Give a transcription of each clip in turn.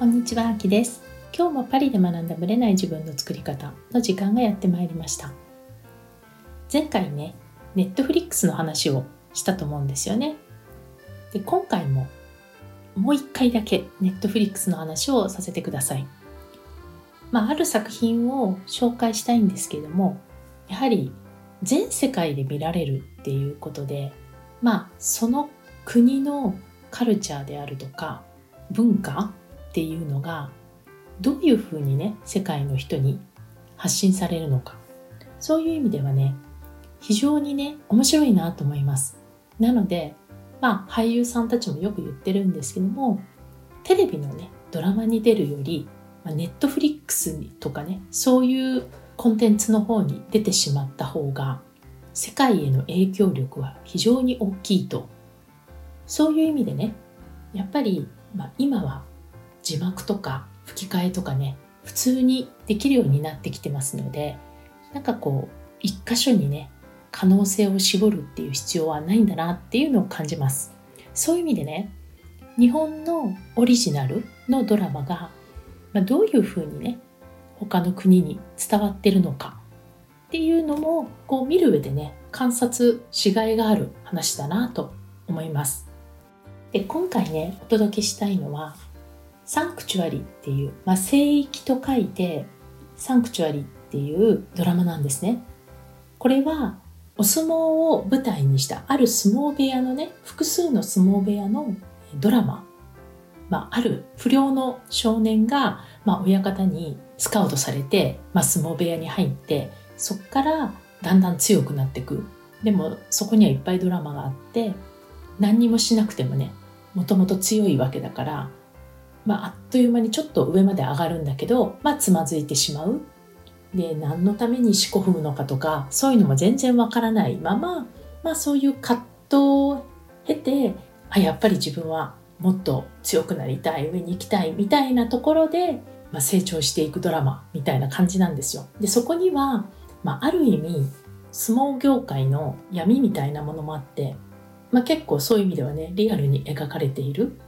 こんにちは、あきです。今日もパリで学んだブレない自分の作り方の時間がやってまいりました。前回ね、ネットフリックスの話をしたと思うんですよね。で、今回ももう一回だけネットフリックスの話をさせてください。まあ、ある作品を紹介したいんですけれども、やはり全世界で見られるっていうことで、まあ、その国のカルチャーであるとか文化っていうのがどういうふうにね世界の人に発信されるのか。そういう意味ではね非常にね面白いなと思います。なのでまあ俳優さんたちもよく言ってるんですけどもテレビのねドラマに出るよりネットフリックスとかねそういうコンテンツの方に出てしまった方が世界への影響力は非常に大きいと。そういう意味でねやっぱり、まあ、今は字幕とか吹き替えとかね普通にできるようになってきてますのでなんかこう一箇所にね可能性を絞るっていう必要はないんだなっていうのを感じます。そういう意味でね日本のオリジナルのドラマが、まあ、どういうふうにね他の国に伝わってるのかっていうのもこう見る上でね観察しがいがある話だなと思います。で今回ねお届けしたいのはサンクチュアリっていう、まあ、聖域と書いてサンクチュアリっていうドラマなんですね。これはお相撲を舞台にしたある相撲部屋のね複数の相撲部屋のドラマ、まあ、ある不良の少年が、まあ、親方にスカウトされて、まあ、相撲部屋に入ってそこからだんだん強くなっていく。でもそこにはいっぱいドラマがあって何にもしなくてもねもともと強いわけだから、まあ、あっという間にちょっと上まで上がるんだけど、まあ、つまずいてしまう。で、何のために四股踏むのかとか、そういうのも全然わからないまま、まあそういう葛藤を経て、あ、やっぱり自分はもっと強くなりたい、上に行きたいみたいなところで、まあ、成長していくドラマみたいな感じなんですよ。で、そこには、まあ、ある意味、相撲業界の闇みたいなものもあって、まあ、結構そういう意味ではねリアルに描かれている、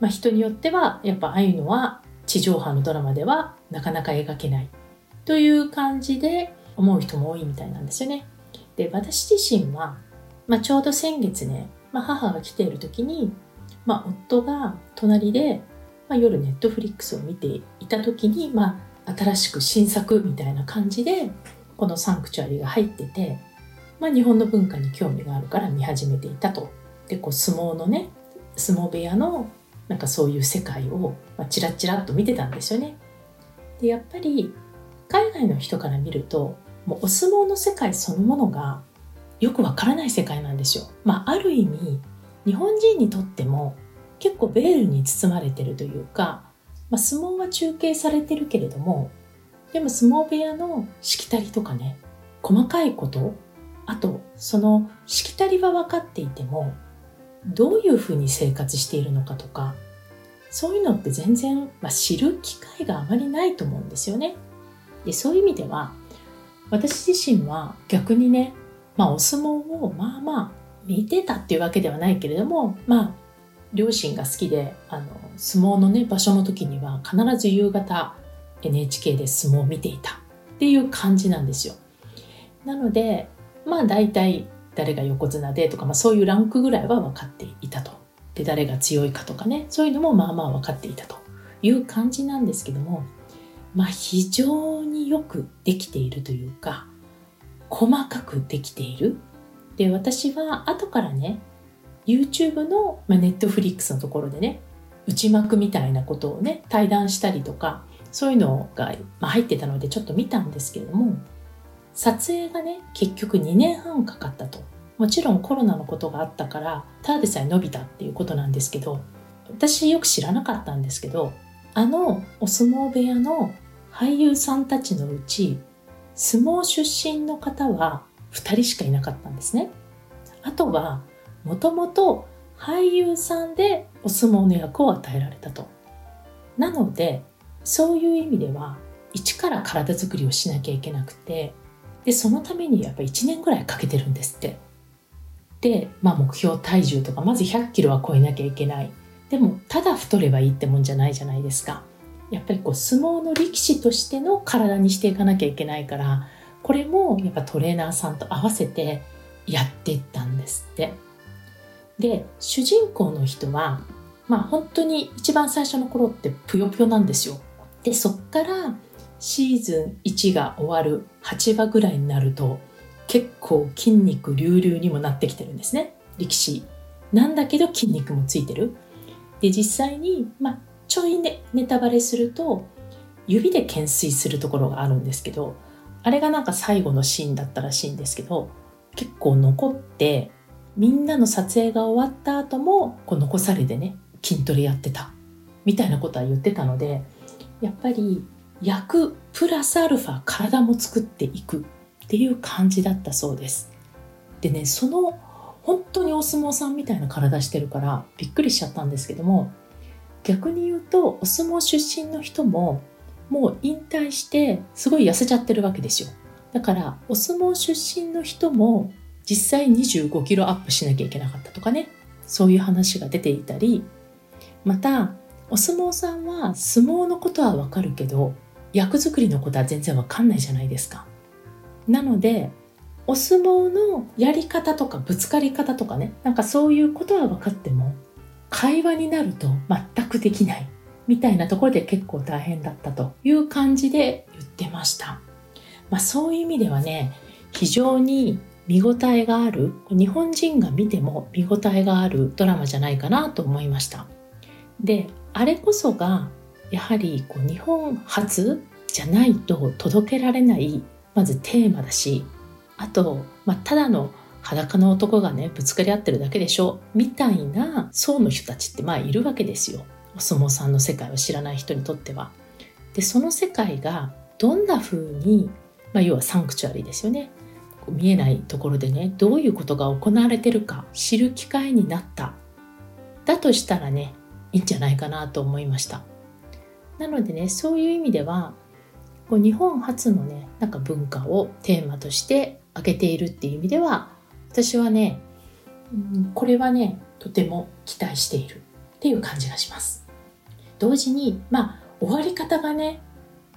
まあ、人によってはやっぱああいうのは地上波のドラマではなかなか描けないという感じで思う人も多いみたいなんですよね。で私自身は、まあ、ちょうど先月ね、まあ、母が来ている時に、まあ、夫が隣で、まあ、夜ネットフリックスを見ていた時に、まあ、新しく新作みたいな感じでこのサンクチュアリが入っててまあ、日本の文化に興味があるから見始めていたと。でこう相撲のね相撲部屋のなんかそういう世界を、まあ、チラチラと見てたんですよね。でやっぱり海外の人から見るともうお相撲の世界そのものがよくわからない世界なんですよ。まあ、ある意味日本人にとっても結構ベールに包まれてるというか、まあ、相撲は中継されてるけれどもでも相撲部屋のしきたりとかね細かいことあとそのしきたりは分かっていてもどういうふうに生活しているのかとかそういうのって全然、まあ、知る機会があまりないと思うんですよね。でそういう意味では私自身は逆にね、まあ、お相撲をまあまあ見てたっていうわけではないけれどもまあ両親が好きであの相撲のね場所の時には必ず夕方 NHK で相撲を見ていたっていう感じなんですよ。なのでまあ大体誰が横綱でとか、まあ、そういうランクぐらいは分かっていたと。で誰が強いかとかねそういうのもまあまあ分かっていたという感じなんですけどもまあ非常によくできているというか細かくできている。で私は後からね YouTube の、まあ、Netflix のところでね内幕みたいなことをね対談したりとかそういうのが、入ってたのでちょっと見たんですけれども撮影がね結局2年半かかったと。もちろんコロナのことがあったからただでさえ伸びたっていうことなんですけど私よく知らなかったんですけどあのお相撲部屋の俳優さんたちのうち相撲出身の方は2人しかいなかったんですね。あとはもともと俳優さんでお相撲の役を与えられたと。なのでそういう意味では一から体作りをしなきゃいけなくてでそのためにやっぱ1年ぐらいかけてるんですって。で、まあ、目標体重とかまず100キロは超えなきゃいけない。でもただ太ればいいってもんじゃないじゃないですか。やっぱりこう相撲の力士としての体にしていかなきゃいけないからこれもやっぱトレーナーさんと合わせてやっていったんですって。で主人公の人はまあ本当に一番最初の頃ってぷよぷよなんですよ。でそっからシーズン1が終わる8話ぐらいになると結構筋肉隆々にもなってきてるんですね。力士。なんだけど筋肉もついてる。で実際に、まあ、ちょいねネタバレすると指で懸垂するところがあるんですけどあれがなんか最後のシーンだったらしいんですけど結構残ってみんなの撮影が終わった後もこう残されてね筋トレやってた。みたいなことは言ってたのでやっぱり役プラスアルファ体も作っていくっていう感じだったそうです。でねその本当にお相撲さんみたいな体してるからびっくりしちゃったんですけども逆に言うとお相撲出身の人ももう引退してすごい痩せちゃってるわけですよ。だからお相撲出身の人も実際25キロアップしなきゃいけなかったとかねそういう話が出ていたりまたお相撲さんは相撲のことはわかるけど役作りのことは全然わかんないじゃないですか。なのでお相撲のやり方とかぶつかり方とかねなんかそういうことは分かっても会話になると全くできないみたいなところで結構大変だったという感じで言ってました、まあ、そういう意味ではね非常に見応えがある日本人が見ても見応えがあるドラマじゃないかなと思いました。であれこそがやはりこう日本初じゃないと届けられないまずテーマだしあと、まあ、ただの裸の男がねぶつかり合ってるだけでしょ。みたいな層の人たちってまあいるわけですよ。お相撲さんの世界を知らない人にとっては。でその世界がどんな風に、まあ、要はサンクチュアリーですよね。見えないところでねどういうことが行われてるか知る機会になった。だとしたらねいいんじゃないかなと思いました。なのでねそういう意味ではこう日本初のねなんか文化をテーマとして挙げているっていう意味では私はね、うん、これはねとても期待しているっていう感じがします。同時にまあ終わり方がね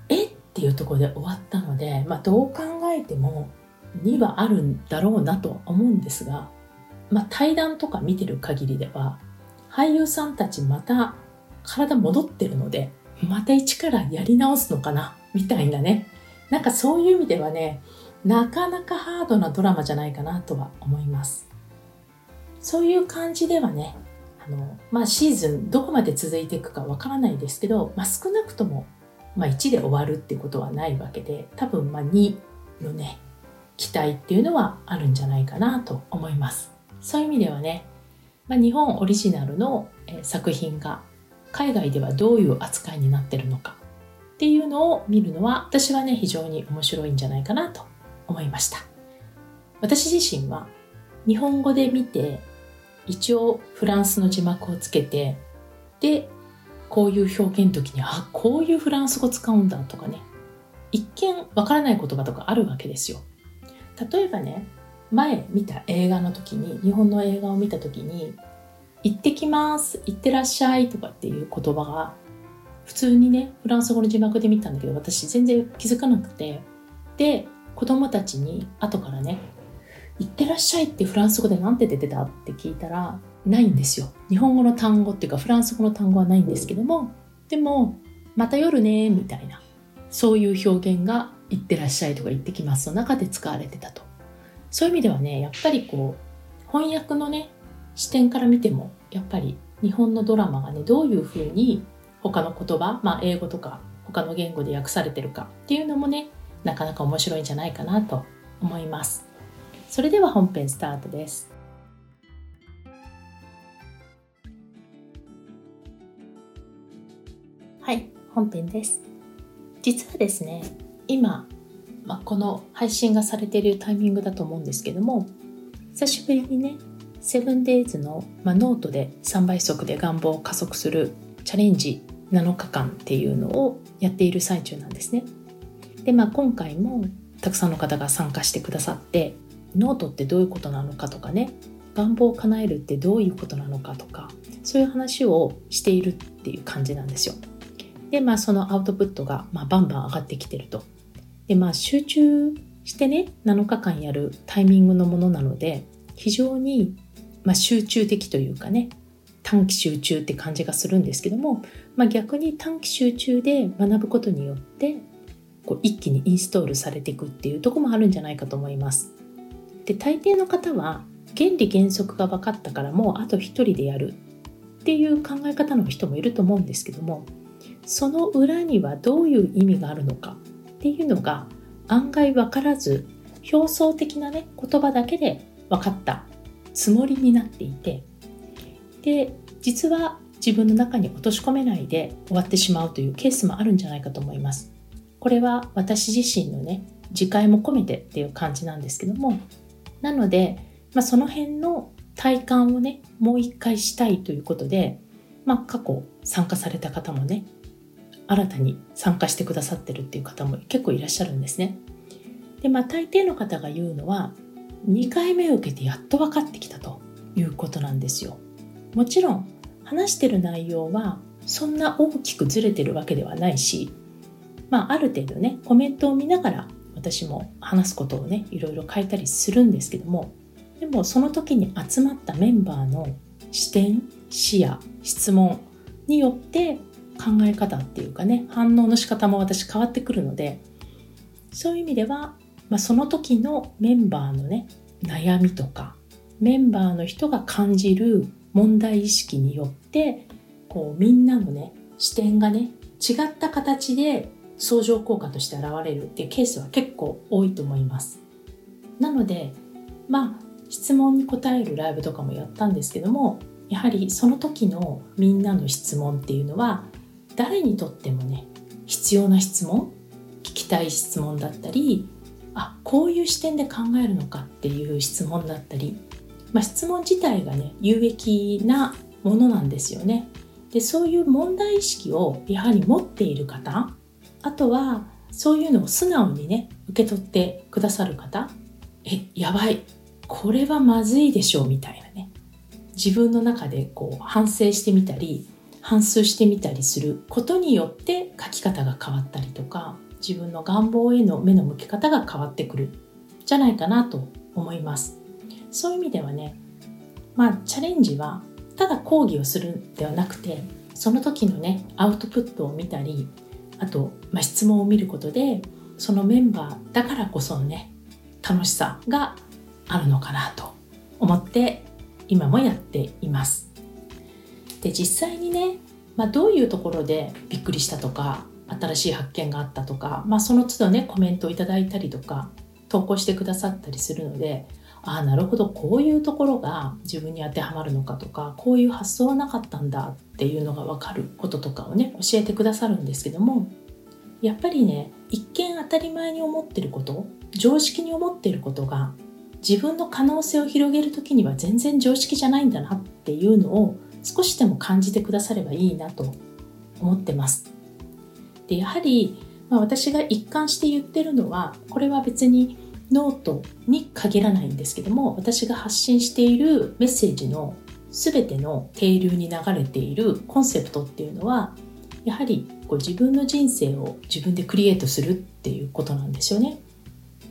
えっていうところで終わったので、まあ、どう考えても2はあるんだろうなと思うんですが、まあ、対談とか見てる限りでは俳優さんたちまた体戻ってるのでまた一からやり直すのかな？みたいなね。なんかそういう意味ではねなかなかハードなドラマじゃないかなとは思います。そういう感じではねあの、まあ、シーズンどこまで続いていくかわからないですけど、まあ、少なくとも、まあ、1で終わるってことはないわけで多分まあ2のね期待っていうのはあるんじゃないかなと思います。そういう意味ではね、まあ、日本オリジナルの作品が海外ではどういう扱いになってるのか。っていうのを見るのは私はね非常に面白いんじゃないかなと思いました。私自身は日本語で見て一応フランスの字幕をつけてでこういう表現の時にあこういうフランス語使うんだとかね。一見わからない言葉とかあるわけですよ。例えばね前見た映画の時に日本の映画を見た時に「行ってきます」「行ってらっしゃい」とかっていう言葉が普通にねフランス語の字幕で見たんだけど私全然気づかなくて。で子供たちに後からね「いってらっしゃい」ってフランス語で何て出てたって聞いたらないんですよ。日本語の単語っていうかフランス語の単語はないんですけどもでも「また夜ね」みたいなそういう表現が「いってらっしゃい」とか「行ってきます」の中で使われてたと。そういう意味ではねやっぱりこう翻訳のね視点から見てもやっぱり日本のドラマがねどういうふうに他の言葉、まあ、英語とか他の言語で訳されてるかっていうのもねなかなか面白いんじゃないかなと思います。それでは本編スタートです。はい本編です。実はですね今、まあ、この配信がされているタイミングだと思うんですけども久しぶりにね Seven Days の、まあ、ノートで3倍速で願望を加速するチャレンジ7日間っていうのをやっている最中なんですね。でまあ今回もたくさんの方が参加してくださってノートってどういうことなのかとかね願望を叶えるってどういうことなのかとかそういう話をしているっていう感じなんですよ。でまあそのアウトプットが、まあ、バンバン上がってきてると。でまあ集中してね7日間やるタイミングのものなので非常に、まあ、集中的というかね短期集中って感じがするんですけども、まあ、逆に短期集中で学ぶことによってこう一気にインストールされていくっていうとこもあるんじゃないかと思います。で大抵の方は原理原則が分かったからもうあと一人でやるっていう考え方の人もいると思うんですけどもその裏にはどういう意味があるのかっていうのが案外分からず表層的なね言葉だけで分かったつもりになっていてで実は自分の中に落とし込めないで終わってしまうというケースもあるんじゃないかと思います。これは私自身のね自戒も込めてっていう感じなんですけどもなので、まあ、その辺の体感をねもう一回したいということで、まあ、過去参加された方もね新たに参加してくださってるっていう方も結構いらっしゃるんですね。でまあ大抵の方が言うのは2回目を受けてやっと分かってきたということなんですよ。もちろん話してる内容はそんな大きくずれてるわけではないし、まあ、ある程度ねコメントを見ながら私も話すことをねいろいろ書いたりするんですけどもでもその時に集まったメンバーの視点視野質問によって考え方っていうかね反応の仕方も私変わってくるのでそういう意味では、まあ、その時のメンバーのね悩みとかメンバーの人が感じる問題意識によってこうみんなのね視点がね違った形で相乗効果として現れるっていうケースは結構多いと思います。なのでまあ質問に答えるライブとかもやったんですけどもやはりその時のみんなの質問っていうのは誰にとってもね必要な質問聞きたい質問だったりあこういう視点で考えるのかっていう質問だったりまあ、質問自体がね有益なものなんですよね。でそういう問題意識をやはり持っている方あとはそういうのを素直にね受け取ってくださる方えやばいこれはまずいでしょうみたいなね自分の中でこう反省してみたり反芻してみたりすることによって書き方が変わったりとか自分の願望への目の向け方が変わってくるじゃないかなと思います。そういう意味ではねまあチャレンジはただ講義をするんではなくてその時のねアウトプットを見たりあと、まあ、質問を見ることでそのメンバーだからこそのね楽しさがあるのかなと思って今もやっています。で実際にね、まあ、どういうところでびっくりしたとか新しい発見があったとか、まあ、その都度ねコメントをいただいたりとか投稿してくださったりするのでああなるほどこういうところが自分に当てはまるのかとかこういう発想はなかったんだっていうのが分かることとかをね教えてくださるんですけどもやっぱりね一見当たり前に思ってること常識に思ってることが自分の可能性を広げる時には全然常識じゃないんだなっていうのを少しでも感じてくださればいいなと思ってます。でやはり、まあ、私が一貫して言ってるのはこれは別にノートに限らないんですけども私が発信しているメッセージの全ての定流に流れているコンセプトっていうのはやはりこう自分の人生を自分でクリエイトするっていうことなんですよね。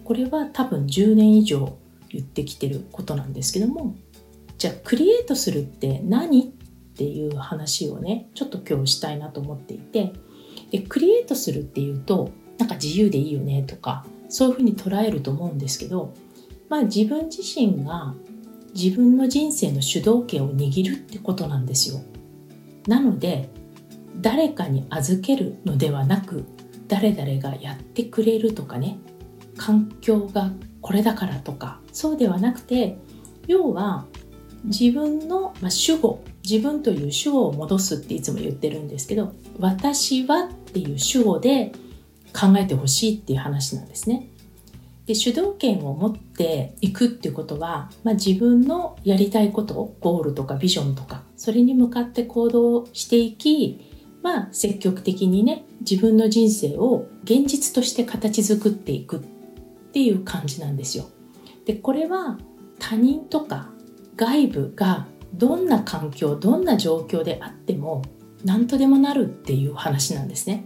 これは多分10年以上言ってきてることなんですけどもじゃあクリエイトするって何っていう話をねちょっと今日したいなと思っていてでクリエイトするっていうとなんか自由でいいよねとかそういうふうに捉えると思うんですけど、まあ、自分自身が自分の人生の主導権を握るってことなんですよ。なので誰かに預けるのではなく誰々がやってくれるとかね環境がこれだからとかそうではなくて要は自分の、まあ、主語自分という主語を戻すっていつも言ってるんですけど私はっていう主語で考えてほしいっていう話なんですね。で主導権を持っていくっていうことは、まあ、自分のやりたいことゴールとかビジョンとかそれに向かって行動していき、まあ、積極的にね自分の人生を現実として形作っていくっていう感じなんですよ。でこれは他人とか外部がどんな環境どんな状況であっても何とでもなるっていう話なんですね。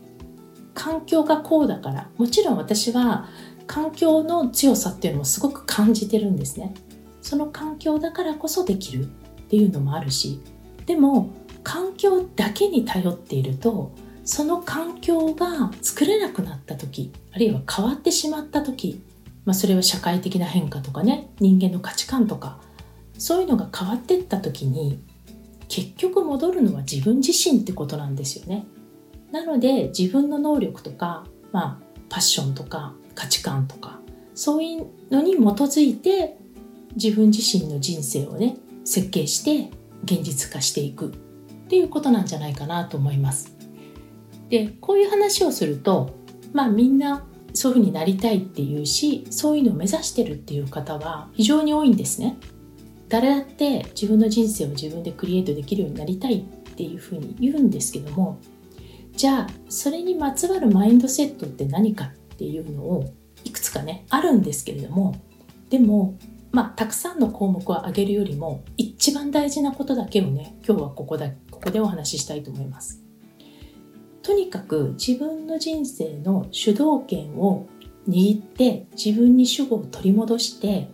環境がこうだから。もちろん私は環境の強さっていうのもすごく感じてるんですね。その環境だからこそできるっていうのもあるし。でも環境だけに頼っているとその環境が作れなくなった時あるいは変わってしまった時、まあ、それは社会的な変化とかね人間の価値観とかそういうのが変わっていった時に結局戻るのは自分自身ってことなんですよね。なので自分の能力とか、まあ、パッションとか価値観とかそういうのに基づいて自分自身の人生をね設計して現実化していくっていうことなんじゃないかなと思います。でこういう話をするとまあみんなそういうふうになりたいっていうしそういうのを目指してるっていう方は非常に多いんですね。誰だって自分の人生を自分でクリエイトできるようになりたいっていうふうに言うんですけどもじゃあそれにまつわるマインドセットって何かっていうのをいくつかねあるんですけれどもでもまあたくさんの項目を挙げるよりも一番大事なことだけをね今日はここだここでお話ししたいと思います。とにかく自分の人生の主導権を握って自分に主語を取り戻して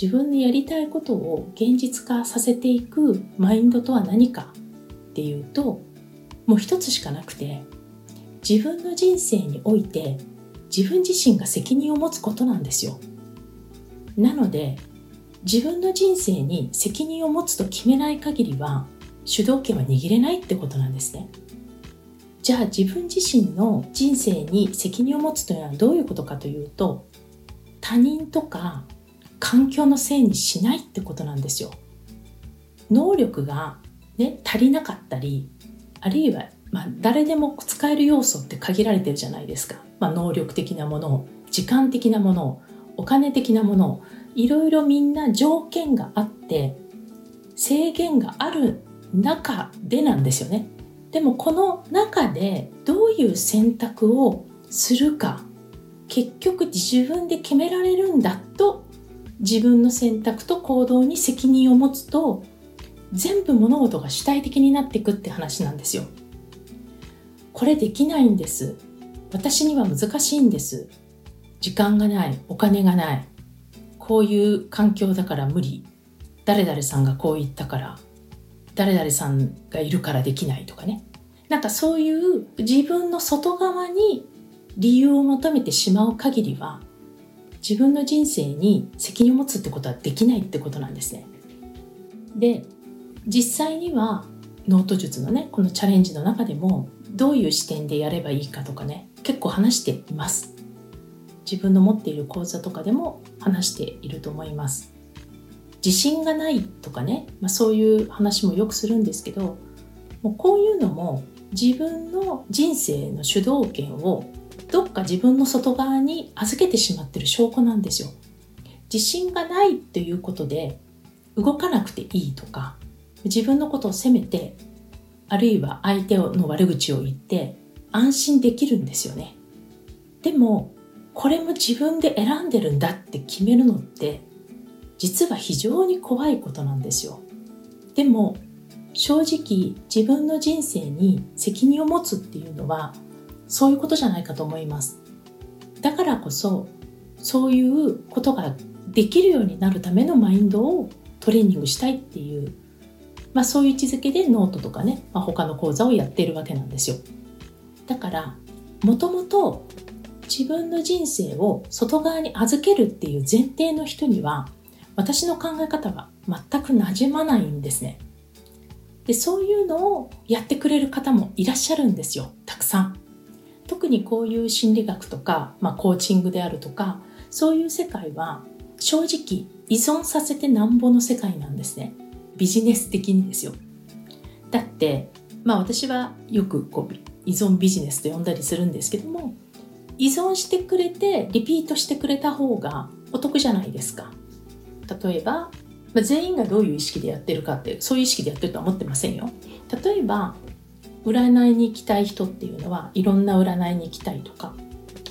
自分のやりたいことを現実化させていくマインドとは何かっていうともう一つしかなくて自分の人生において自分自身が責任を持つことなんですよ。なので自分の人生に責任を持つと決めない限りは主導権は握れないってことなんですね。じゃあ自分自身の人生に責任を持つというのはどういうことかというと他人とか環境のせいにしないってことなんですよ。能力が、ね、足りなかったりあるいは、まあ、誰でも使える要素って限られてるじゃないですか、まあ、能力的なもの時間的なものお金的なものいろいろみんな条件があって制限がある中でなんですよねでもこの中でどういう選択をするか結局自分で決められるんだと自分の選択と行動に責任を持つと全部物事が主体的になっていくって話なんですよ。これできないんです。私には難しいんです。時間がない、お金がない。こういう環境だから無理。誰々さんがこう言ったから、誰々さんがいるからできないとかね。なんかそういう自分の外側に理由を求めてしまう限りは自分の人生に責任を持つってことはできないってことなんですね。で実際にはノート術のねこのチャレンジの中でもどういう視点でやればいいかとかね結構話しています。自分の持っている講座とかでも話していると思います。自信がないとかね、まあ、そういう話もよくするんですけどもうこういうのも自分の人生の主導権をどっか自分の外側に預けてしまってる証拠なんですよ。自信がないということで動かなくていいとか自分のことを責めてあるいは相手の悪口を言って安心できるんですよね。でもこれも自分で選んでるんだって決めるのって実は非常に怖いことなんですよ。でも正直自分の人生に責任を持つっていうのはそういうことじゃないかと思います。だからこそ、そういうことができるようになるためのマインドをトレーニングしたいっていう、まあそういう位置づけでノートとかね、まあ、他の講座をやっているわけなんですよ。だから、もともと自分の人生を外側に預けるっていう前提の人には、私の考え方は全く馴染まないんですね。で、そういうのをやってくれる方もいらっしゃるんですよ。たくさん。特にこういう心理学とか、まあ、コーチングであるとかそういう世界は正直依存させてなんぼの世界なんですね。ビジネス的にですよ。だってまあ私はよくこう依存ビジネスと呼んだりするんですけども依存してくれてリピートしてくれた方がお得じゃないですか。例えば、まあ、全員がどういう意識でやってるかってそういう意識でやってるとは思ってませんよ。例えば占いに行きたい人っていうのはいろんな占いに行きたいとか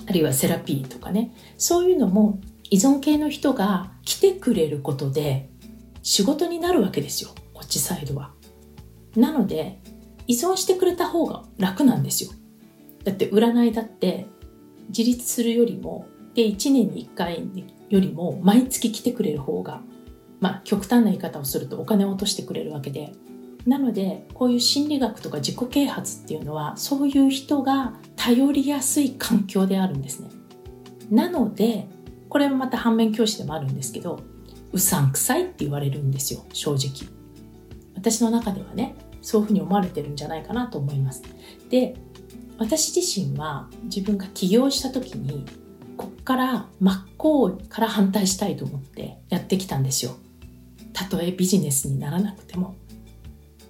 あるいはセラピーとかねそういうのも依存系の人が来てくれることで仕事になるわけですよこっちサイドは。なので依存してくれた方が楽なんですよ。だって占いだって自立するよりもで1年に1回よりも毎月来てくれる方がまあ極端な言い方をするとお金を落としてくれるわけでなのでこういう心理学とか自己啓発っていうのはそういう人が頼りやすい環境であるんですね。なのでこれもまた反面教師でもあるんですけどうさんくさいって言われるんですよ正直。私の中ではねそういうふうに思われてるんじゃないかなと思います。で私自身は自分が起業した時にこっから真っ向から反対したいと思ってやってきたんですよ。たとえビジネスにならなくても。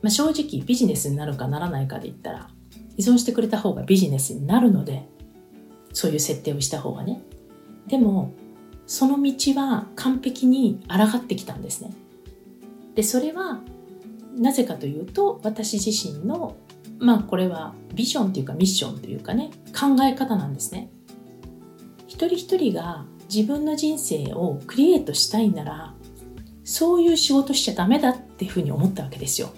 まあ、正直ビジネスになるかならないかで言ったら依存してくれた方がビジネスになるのでそういう設定をした方がね。でもその道は完璧に抗ってきたんですね。でそれはなぜかというと私自身のまあこれはビジョンというかミッションというかね考え方なんですね。一人一人が自分の人生をクリエイトしたいならそういう仕事しちゃダメだっていうふうに思ったわけですよ。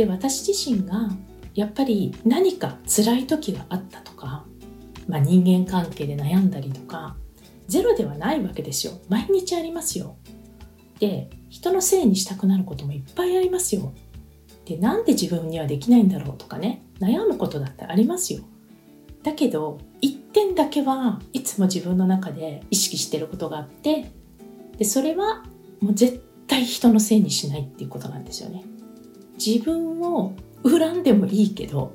で私自身がやっぱり何か辛い時があったとか、まあ、人間関係で悩んだりとかゼロではないわけですよ。毎日ありますよ。で人のせいにしたくなることもいっぱいありますよ。でなんで自分にはできないんだろうとかね悩むことだってありますよ。だけど一点だけはいつも自分の中で意識してることがあってでそれはもう絶対人のせいにしないっていうことなんですよね。自分を恨んでもいいけど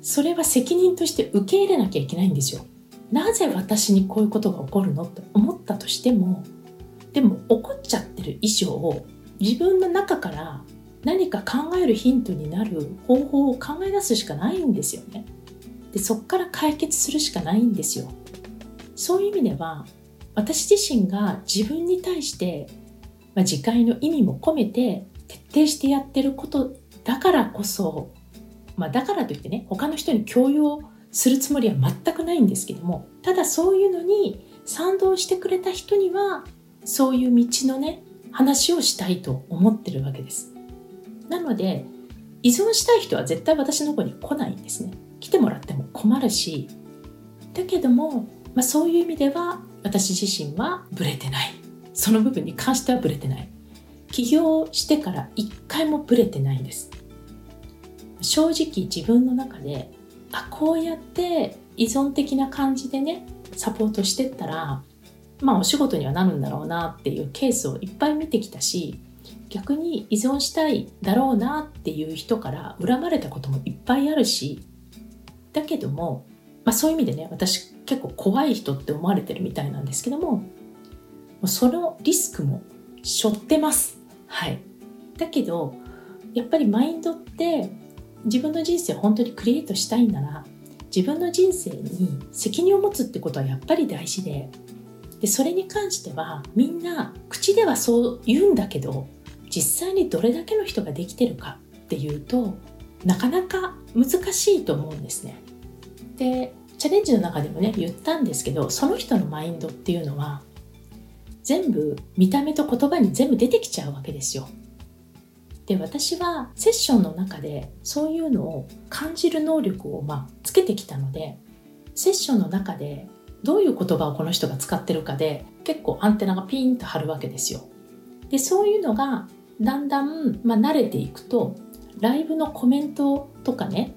それは責任として受け入れなきゃいけないんですよ。なぜ私にこういうことが起こるのって思ったとしてもでも起こっちゃってる以上自分の中から何か考えるヒントになる方法を考え出すしかないんですよね。でそこから解決するしかないんですよ。そういう意味では私自身が自分に対して、まあ、自戒の意味も込めて徹底してやってることだからこそ、まあ、だからといってね他の人に強要するつもりは全くないんですけどもただそういうのに賛同してくれた人にはそういう道のね話をしたいと思ってるわけです。なので依存したい人は絶対私の方に来ないんですね。来てもらっても困るしだけども、まあ、そういう意味では私自身はブレてない。その部分に関してはブレてない。起業してから一回もブレてないんです。正直自分の中であこうやって依存的な感じでねサポートしてったらまあお仕事にはなるんだろうなっていうケースをいっぱい見てきたし逆に依存したいだろうなっていう人から恨まれたこともいっぱいあるしだけども、まあ、そういう意味でね私結構怖い人って思われてるみたいなんですけどもそのリスクも背負ってます。はい。だけど、やっぱりマインドって自分の人生を本当にクリエイトしたいなら、自分の人生に責任を持つってことはやっぱり大事で、でそれに関してはみんな口ではそう言うんだけど、実際にどれだけの人ができてるかっていうと、なかなか難しいと思うんですね。で、チャレンジの中でもね、言ったんですけど、その人のマインドっていうのは、全部見た目と言葉に全部出てきちゃうわけですよ。で私はセッションの中でそういうのを感じる能力をまあつけてきたのでセッションの中でどういう言葉をこの人が使ってるかで結構アンテナがピーンと張るわけですよ。でそういうのがだんだん、まあ、慣れていくとライブのコメントとかね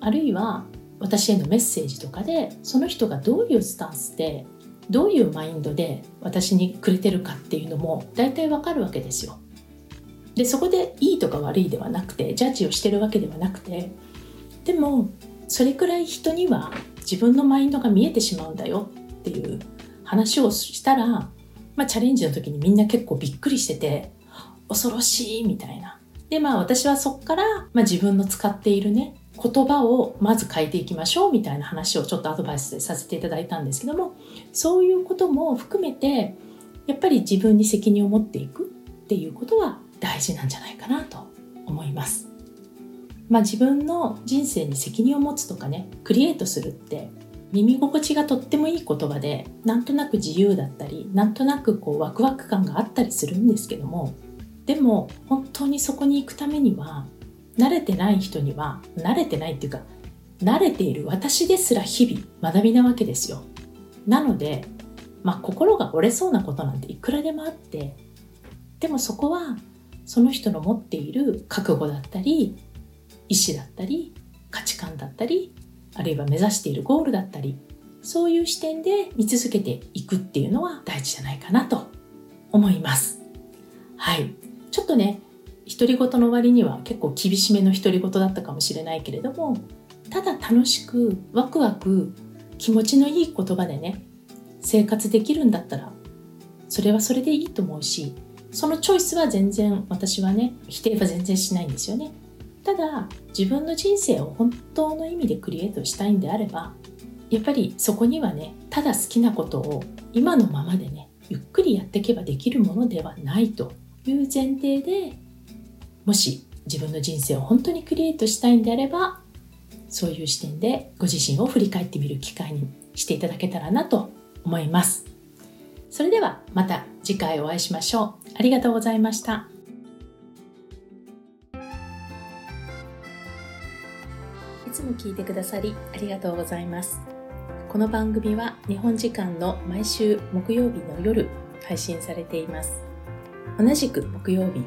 あるいは私へのメッセージとかでその人がどういうスタンスでどういうマインドで私にくれてるかっていうのも大体わかるわけですよ。でそこでいいとか悪いではなくてジャッジをしてるわけではなくてでもそれくらい人には自分のマインドが見えてしまうんだよっていう話をしたら、まあ、チャレンジの時にみんな結構びっくりしてて恐ろしいみたいな。でまあ私はそっから、まあ、自分の使っているね言葉をまず変えていきましょうみたいな話をちょっとアドバイスさせていただいたんですけどもそういうことも含めてやっぱり自分に責任を持っていくっていうことは大事なんじゃないかなと思います。まあ、自分の人生に責任を持つとかねクリエイトするって耳心地がとってもいい言葉でなんとなく自由だったりなんとなくこうワクワク感があったりするんですけどもでも本当にそこに行くためには慣れてない人には慣れてないっていうか慣れている私ですら日々学びなわけですよ。なのでまあ心が折れそうなことなんていくらでもあってでもそこはその人の持っている覚悟だったり意思だったり価値観だったりあるいは目指しているゴールだったりそういう視点で見続けていくっていうのは大事じゃないかなと思います。はい。ちょっとね独り言の割には結構厳しめの独り言だったかもしれないけれどもただ楽しくワクワク気持ちのいい言葉でね生活できるんだったらそれはそれでいいと思うしそのチョイスは全然私はね否定は全然しないんですよね。ただ自分の人生を本当の意味でクリエイトしたいんであればやっぱりそこにはねただ好きなことを今のままでねゆっくりやっていけばできるものではないという前提でもし自分の人生を本当にクリエイトしたいんであればそういう視点でご自身を振り返ってみる機会にしていただけたらなと思います。それではまた次回お会いしましょう。ありがとうございました。いつも聞いてくださりありがとうございます。この番組は日本時間の毎週木曜日の夜配信されています。同じく木曜日、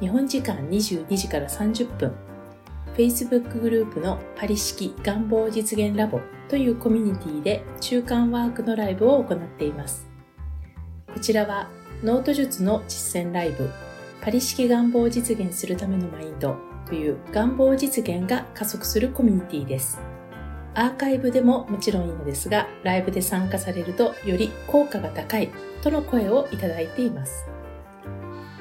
日本時間22時から30分、Facebook グループのパリ式願望実現ラボというコミュニティで中間ワークのライブを行っています。こちらはノート術の実践ライブ、パリ式願望実現するためのマインドという願望実現が加速するコミュニティです。アーカイブでももちろんいいのですが、ライブで参加されるとより効果が高いとの声をいただいています。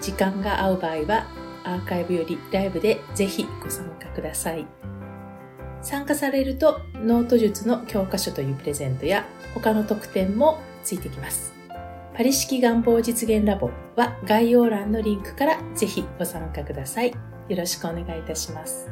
時間が合う場合は、アーカイブよりライブでぜひご参加ください。参加されると、ノート術の教科書というプレゼントや他の特典もついてきます。パリ式願望実現ラボは概要欄のリンクからぜひご参加ください。よろしくお願いいたします。